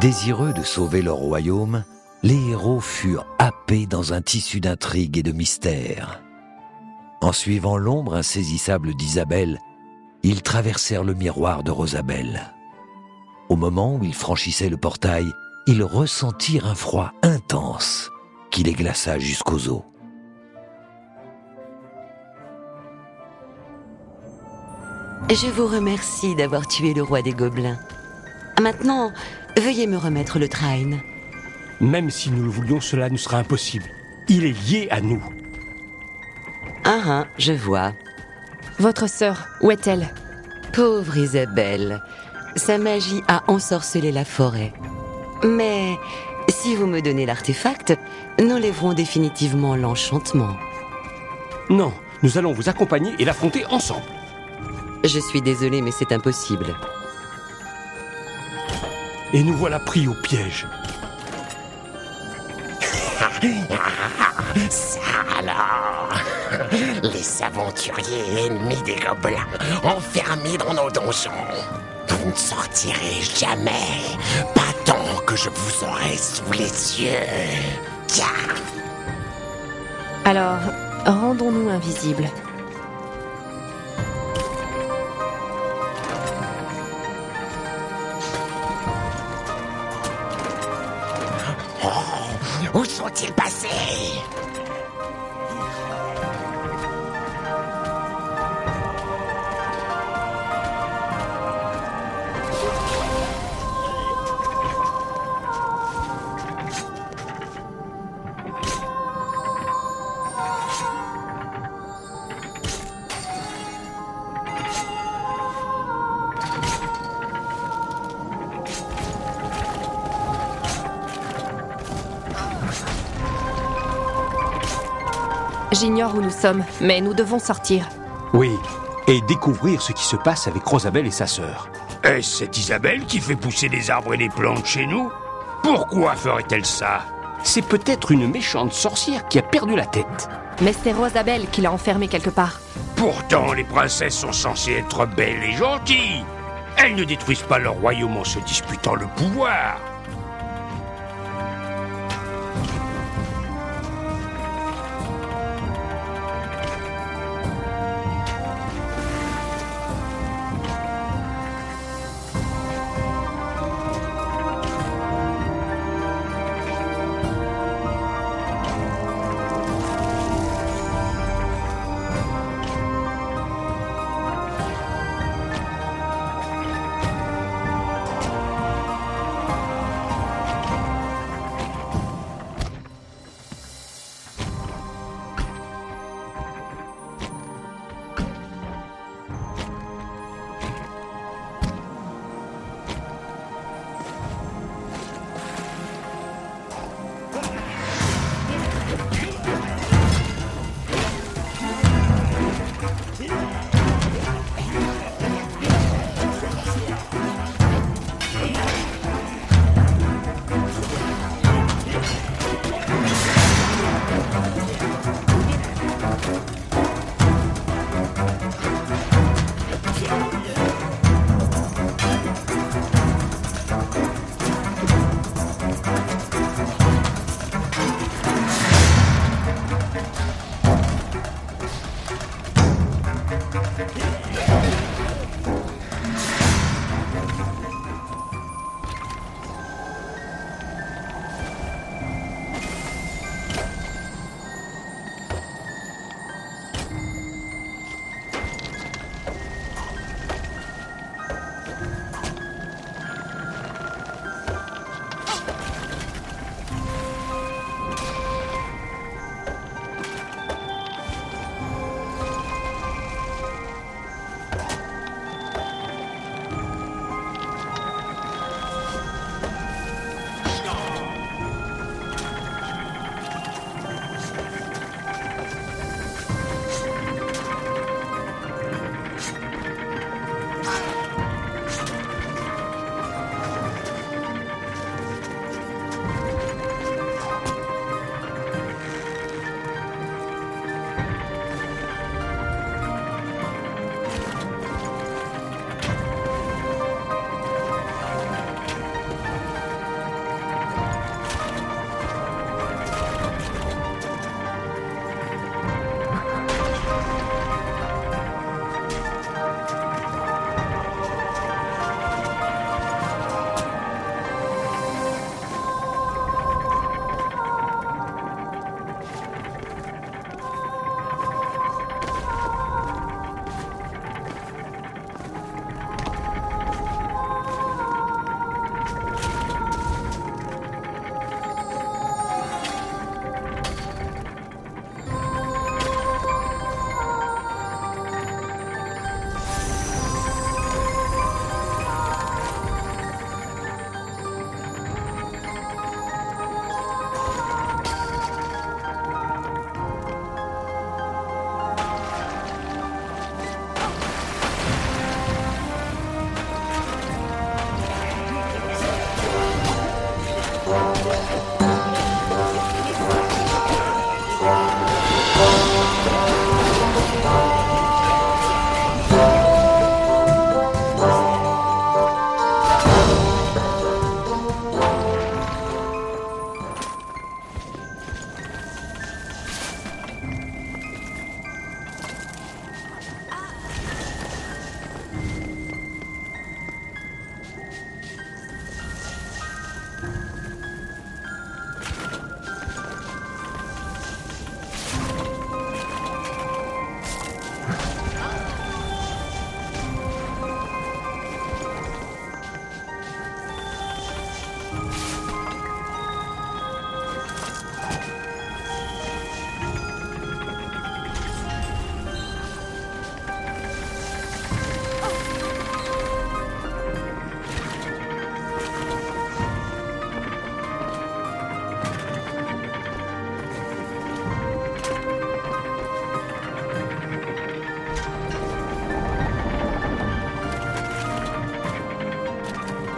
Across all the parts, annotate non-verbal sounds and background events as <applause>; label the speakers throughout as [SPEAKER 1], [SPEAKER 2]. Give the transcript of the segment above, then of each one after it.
[SPEAKER 1] Désireux de sauver leur royaume, les héros furent happés dans un tissu d'intrigue et de mystère. En suivant l'ombre insaisissable d'Isabelle, ils traversèrent le miroir de Rosabelle. Au moment où ils franchissaient le portail, ils ressentirent un froid intense qui les glaça jusqu'aux os.
[SPEAKER 2] Je vous remercie d'avoir tué le roi des gobelins. Maintenant, veuillez me remettre le train.
[SPEAKER 3] Même si nous le voulions, cela nous sera impossible. Il est lié à nous.
[SPEAKER 2] Ah ah, je vois.
[SPEAKER 4] Votre sœur, où est-elle?
[SPEAKER 2] Pauvre Isabelle, sa magie a ensorcelé la forêt. Mais si vous me donnez l'artefact, nous lèverons définitivement l'enchantement.
[SPEAKER 3] Non, nous allons vous accompagner et l'affronter ensemble.
[SPEAKER 2] Je suis désolée, mais c'est impossible.
[SPEAKER 3] Et nous voilà pris au piège. <laughs>
[SPEAKER 5] Ça alors Les aventuriers ennemis des gobelins, enfermés dans nos donjons. Vous ne sortirez jamais, pas tant que je vous aurai sous les yeux. Tiens
[SPEAKER 4] Alors, rendons-nous invisibles.
[SPEAKER 5] Où sont-ils passés?
[SPEAKER 4] Où nous sommes, mais nous devons sortir.
[SPEAKER 3] Oui, et découvrir ce qui se passe avec Rosabelle et sa sœur.
[SPEAKER 6] Est-ce cette Isabelle qui fait pousser des arbres et des plantes chez nous Pourquoi ferait-elle ça?
[SPEAKER 3] C'est peut-être une méchante sorcière qui a perdu la tête.
[SPEAKER 4] Mais c'est Rosabelle qui l'a enfermée quelque part.
[SPEAKER 6] Pourtant, les princesses sont censées être belles et gentilles. Elles ne détruisent pas leur royaume en se disputant le pouvoir.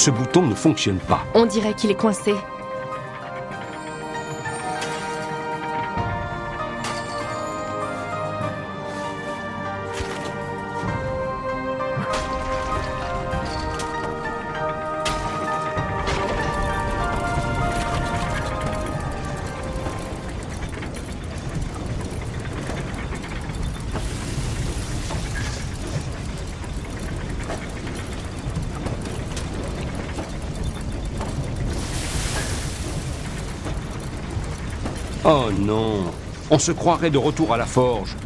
[SPEAKER 3] Ce bouton ne fonctionne pas.
[SPEAKER 4] On dirait qu'il est coincé.
[SPEAKER 3] Oh non On se croirait de retour à la forge.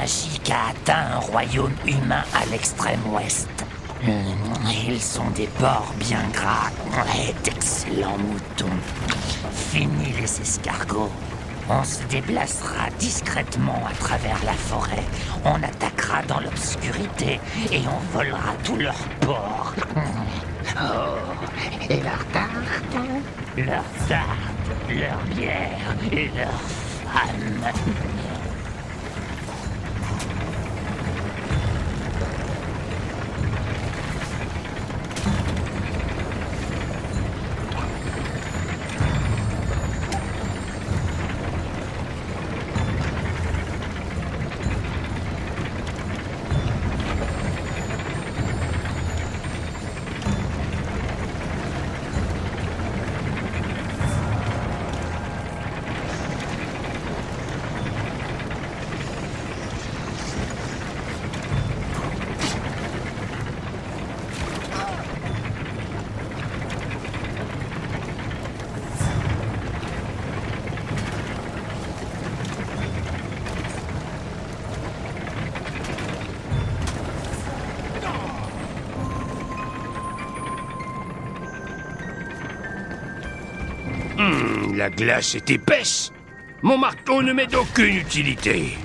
[SPEAKER 7] Magique a atteint un royaume humain à l'extrême ouest. Hmm, Ils sont des porcs bien gras et d'excellents moutons. Fini les escargots. On se déplacera discrètement à travers la forêt. On attaquera dans l'obscurité et on volera tous leurs porcs. Oh, et leurs tartes Leurs tartes, leurs bières et leurs femmes.
[SPEAKER 6] La glace est épaisse. Mon marteau ne m'est d'aucune utilité.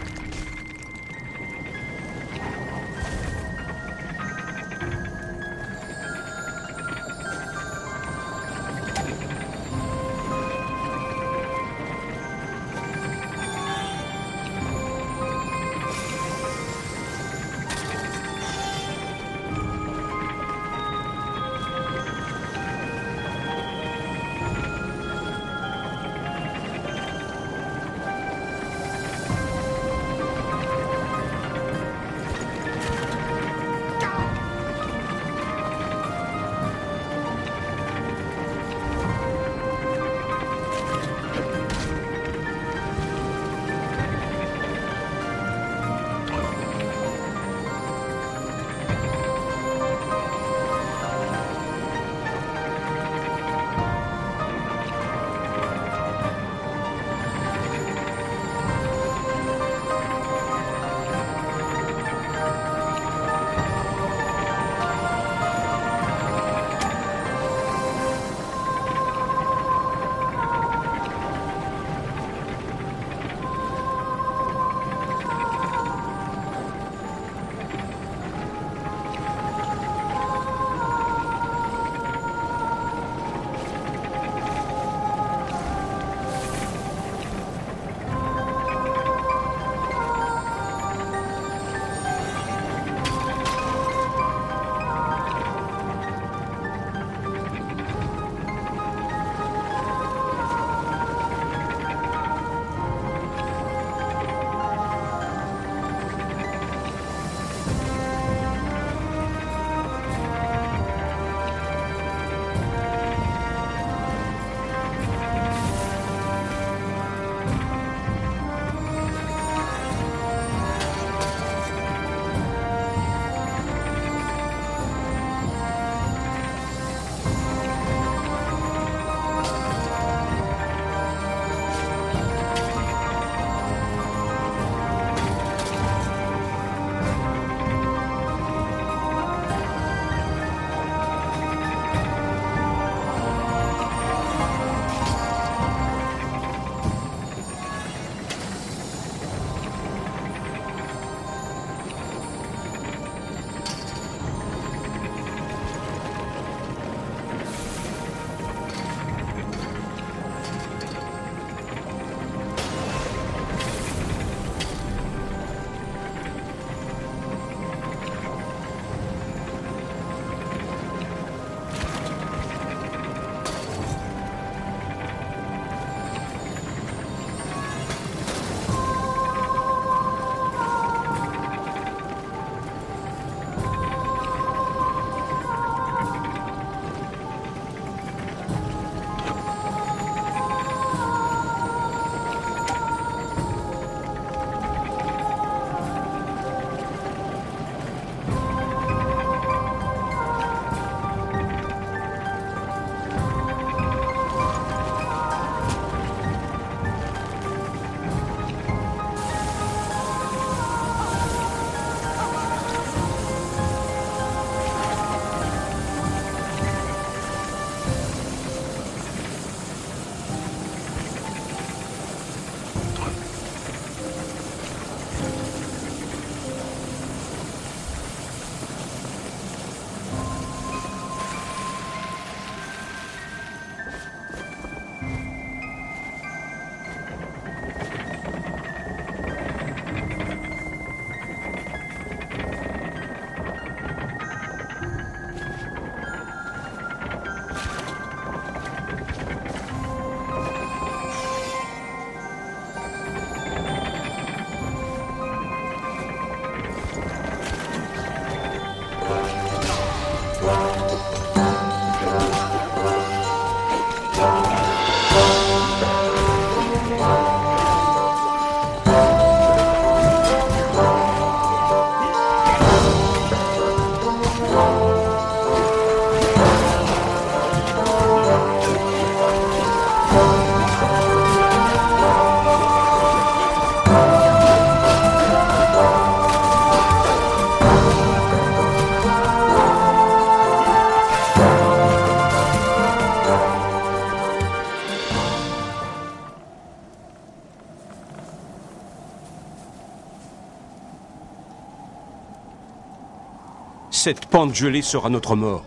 [SPEAKER 3] Cette pente gelée sera notre mort.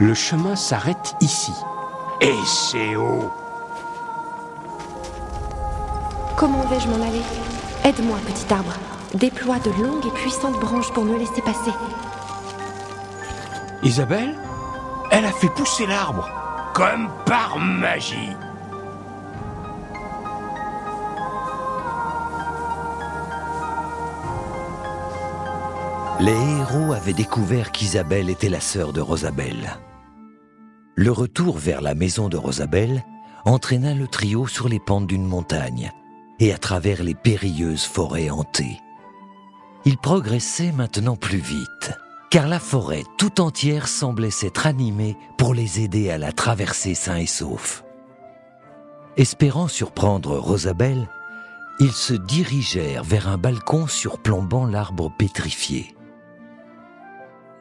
[SPEAKER 3] Le chemin s'arrête ici.
[SPEAKER 6] Et c'est haut.
[SPEAKER 4] Comment vais-je m'en aller? Aide-moi, petit arbre. Déploie de longues et puissantes branches pour me laisser passer.
[SPEAKER 3] Isabelle Elle a fait pousser l'arbre.
[SPEAKER 6] Comme par magie.
[SPEAKER 1] Les héros avaient découvert qu'Isabelle était la sœur de Rosabelle. Le retour vers la maison de Rosabelle entraîna le trio sur les pentes d'une montagne et à travers les périlleuses forêts hantées. Ils progressaient maintenant plus vite, car la forêt tout entière semblait s'être animée pour les aider à la traverser sains et saufs. Espérant surprendre Rosabelle, ils se dirigèrent vers un balcon surplombant l'arbre pétrifié.